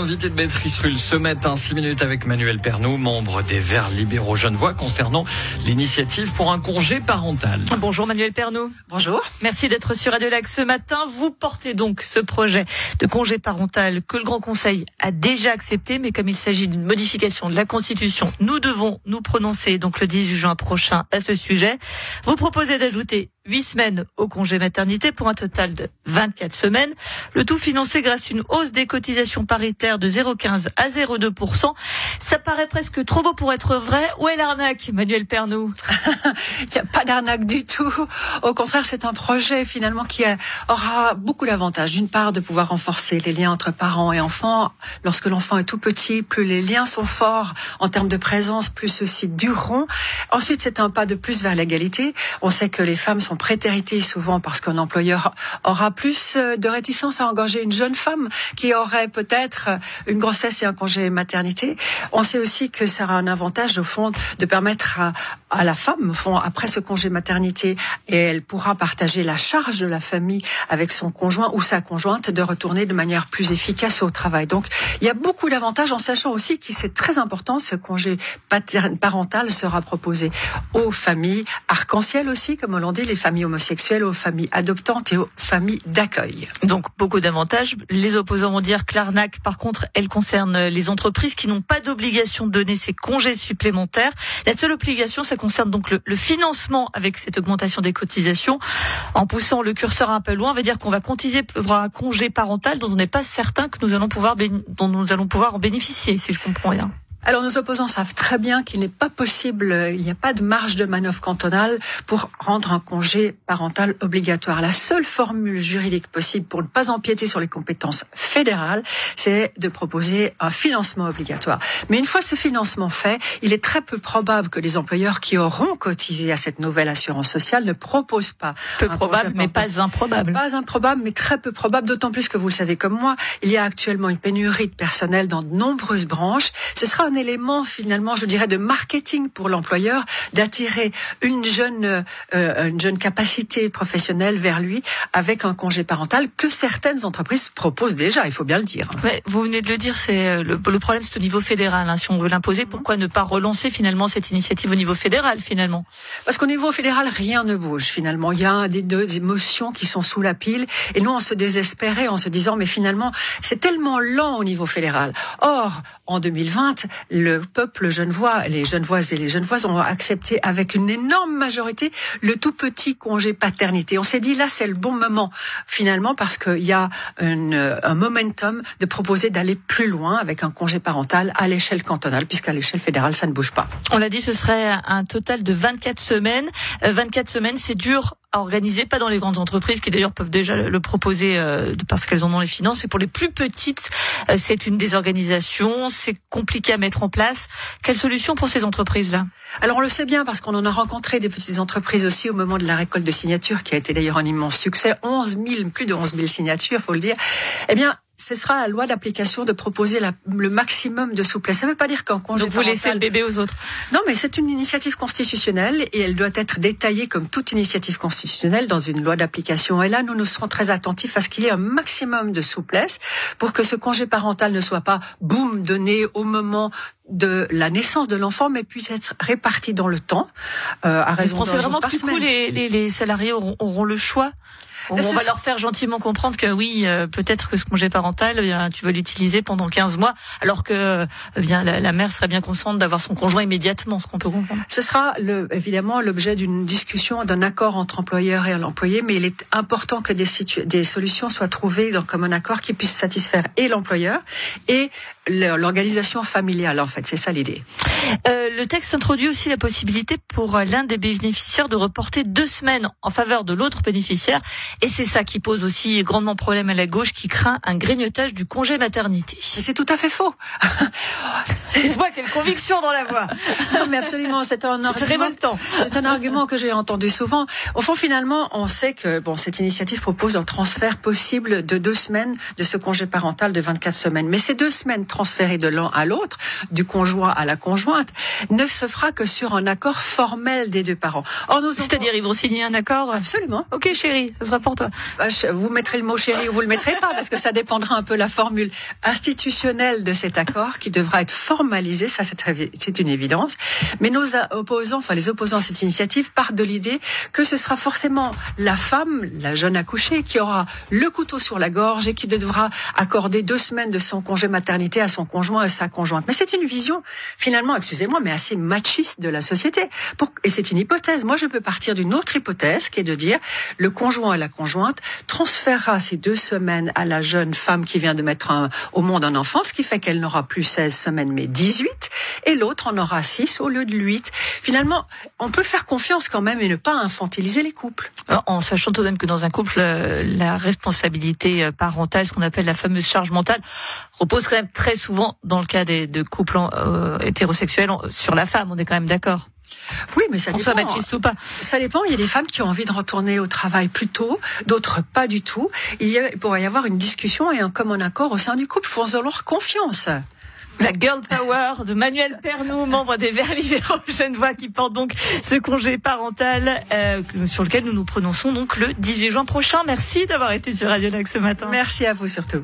L'invité de Béatrice Rulle ce matin, 6 minutes avec Manuel Pernou, membre des Verts libéraux Genevois, concernant l'initiative pour un congé parental. Bonjour Manuel Pernou. Bonjour. Merci d'être sur Radio Lac ce matin. Vous portez donc ce projet de congé parental que le Grand Conseil a déjà accepté, mais comme il s'agit d'une modification de la Constitution, nous devons nous prononcer donc le 18 juin prochain à ce sujet. Vous proposez d'ajouter 8 semaines au congé maternité pour un total de 24 semaines. Le tout financé grâce à une hausse des cotisations paritaires de 0,15 à 0,2%. Ça paraît presque trop beau pour être vrai. Où est l'arnaque, Manuel Pernou Il n'y a pas d'arnaque du tout. Au contraire, c'est un projet finalement qui aura beaucoup d'avantages. D'une part, de pouvoir renforcer les liens entre parents et enfants. Lorsque l'enfant est tout petit, plus les liens sont forts en termes de présence, plus ceux-ci dureront. Ensuite, c'est un pas de plus vers l'égalité. On sait que les femmes sont prétérité souvent parce qu'un employeur aura plus euh, de réticence à engager une jeune femme qui aurait peut-être une grossesse et un congé maternité. On sait aussi que ça aura un avantage au fond de permettre à, à la femme, au fond, après ce congé maternité, et elle pourra partager la charge de la famille avec son conjoint ou sa conjointe de retourner de manière plus efficace au travail. Donc, il y a beaucoup d'avantages en sachant aussi que c'est très important, ce congé parental sera proposé aux familles arc-en-ciel aussi, comme on l'a dit, les familles homosexuelles, aux familles adoptantes et aux familles d'accueil. Donc beaucoup d'avantages. Les opposants vont dire que l'arnaque, par contre, elle concerne les entreprises qui n'ont pas d'obligation de donner ces congés supplémentaires. La seule obligation, ça concerne donc le, financement avec cette augmentation des cotisations. En poussant le curseur un peu loin, on va dire qu'on va cotiser pour un congé parental dont on n'est pas certain que nous allons pouvoir bénéficier, si je comprends bien. Alors nos opposants savent très bien qu'il n'est pas possible, il n'y a pas de marge de manœuvre cantonale pour rendre un congé parental obligatoire. La seule formule juridique possible pour ne pas empiéter sur les compétences fédérales, c'est de proposer un financement obligatoire. Mais une fois ce financement fait, il est très peu probable que les employeurs qui auront cotisé à cette nouvelle assurance sociale ne proposent pas. Peu probable, mais pas improbable. Pas improbable, mais très peu probable, d'autant plus que vous le savez comme moi, il y a actuellement une pénurie de personnel dans de nombreuses branches. Ce sera un élément finalement, je dirais, de marketing pour l'employeur, d'attirer une jeune, euh, une jeune capacité professionnelle vers lui avec un congé parental que certaines entreprises proposent déjà. Il faut bien le dire. Mais vous venez de le dire, c'est euh, le, problème, c'est au niveau fédéral. Hein, si on veut l'imposer, pourquoi ne pas relancer finalement cette initiative au niveau fédéral finalement? Parce qu'au niveau fédéral, rien ne bouge finalement. Il y a des deux émotions qui sont sous la pile, et nous on se désespérait en se disant mais finalement c'est tellement lent au niveau fédéral. Or en 2020, le peuple genevois, les genevoises et les genevoises ont accepté avec une énorme majorité le tout petit congé paternité. On s'est dit là c'est le bon moment finalement parce qu'il y a un momentum de proposer d'aller plus loin avec un congé parental à l'échelle cantonale puisqu'à l'échelle fédérale ça ne bouge pas. On l'a dit, ce serait un total de 24 semaines. 24 euh, semaines, c'est dur à organiser, pas dans les grandes entreprises qui d'ailleurs peuvent déjà le proposer euh, parce qu'elles en ont les finances, mais pour les plus petites, euh, c'est une désorganisation, c'est compliqué à mettre en place. Quelle solution pour ces entreprises-là? Alors on le sait bien parce qu'on en a rencontré des petites entreprises aussi au moment de la récolte de signatures, qui a été d'ailleurs un immense succès, 11 000, plus de 11 000 signatures, faut le dire. Eh bien, ce sera la loi d'application de proposer la, le maximum de souplesse. Ça ne veut pas dire qu'un congé Donc vous laissez le bébé aux autres Non, mais c'est une initiative constitutionnelle et elle doit être détaillée comme toute initiative constitutionnelle dans une loi d'application. Et là, nous nous serons très attentifs à ce qu'il y ait un maximum de souplesse pour que ce congé parental ne soit pas boum donné au moment de la naissance de l'enfant, mais puisse être réparti dans le temps. Euh, à raison Vous pensez vraiment que du coup les, les, les salariés auront, auront le choix? On, va leur faire gentiment comprendre que oui, euh, peut-être que ce congé parental, eh tu veux l'utiliser pendant 15 mois, alors que eh bien la, mère serait bien consciente d'avoir son conjoint immédiatement, ce qu'on peut comprendre. Ce sera le, évidemment l'objet d'une discussion, d'un accord entre employeur et l'employé, mais il est important que des, des solutions soient trouvées dans, comme un accord qui puisse satisfaire et l'employeur et l'organisation familiale. En fait, c'est ça l'idée. Euh, le texte introduit aussi la possibilité pour l'un des bénéficiaires de reporter deux semaines en faveur de l'autre bénéficiaire et c'est ça qui pose aussi grandement problème à la gauche qui craint un grignotage du congé maternité. C'est tout à fait faux. c'est vois quelle conviction dans la voix. non, mais absolument, c'est un argument. C'est un argument que j'ai entendu souvent. Au fond, finalement, on sait que bon, cette initiative propose un transfert possible de deux semaines de ce congé parental de 24 semaines. Mais ces deux semaines transférées de l'un à l'autre, du conjoint à la conjointe, ne se fera que sur un accord formel des deux parents. Or, nous C'est-à-dire, ils vont signer un accord Absolument. Ok, chérie, ce sera pour toi. Bah, vous mettrez le mot chéri ou vous le mettrez pas, parce que ça dépendra un peu la formule institutionnelle de cet accord qui devra être formalisé. Ça, c'est une évidence. Mais nos opposants, enfin les opposants à cette initiative, partent de l'idée que ce sera forcément la femme, la jeune accouchée, qui aura le couteau sur la gorge et qui devra accorder deux semaines de son congé maternité à son conjoint et sa conjointe. Mais c'est une vision, finalement, excusez-moi, mais assez machiste de la société. et c'est une hypothèse. Moi, je peux partir d'une autre hypothèse qui est de dire le conjoint et la conjointe transférera ces deux semaines à la jeune femme qui vient de mettre au monde un enfant, ce qui fait qu'elle n'aura plus 16 semaines mais 18, et l'autre en aura 6 au lieu de 8. Finalement, on peut faire confiance quand même et ne pas infantiliser les couples. En sachant tout de même que dans un couple, euh, la responsabilité euh, parentale, ce qu'on appelle la fameuse charge mentale, repose quand même très souvent, dans le cas des, de couples euh, hétérosexuels, sur la femme. On est quand même d'accord. Oui, mais ça dépend. Baptiste ou pas. Ça dépend. Il y a des femmes qui ont envie de retourner au travail plus tôt, d'autres pas du tout. Il, y a, pourrait y avoir une discussion et un commun accord au sein du couple. Faut leur confiance. La Girl Power de Manuel Pernou, membre des Verts libéraux Genevois, qui porte donc ce congé parental euh, sur lequel nous nous prononçons donc le 18 juin prochain. Merci d'avoir été sur Radio Lac ce matin. Merci à vous surtout.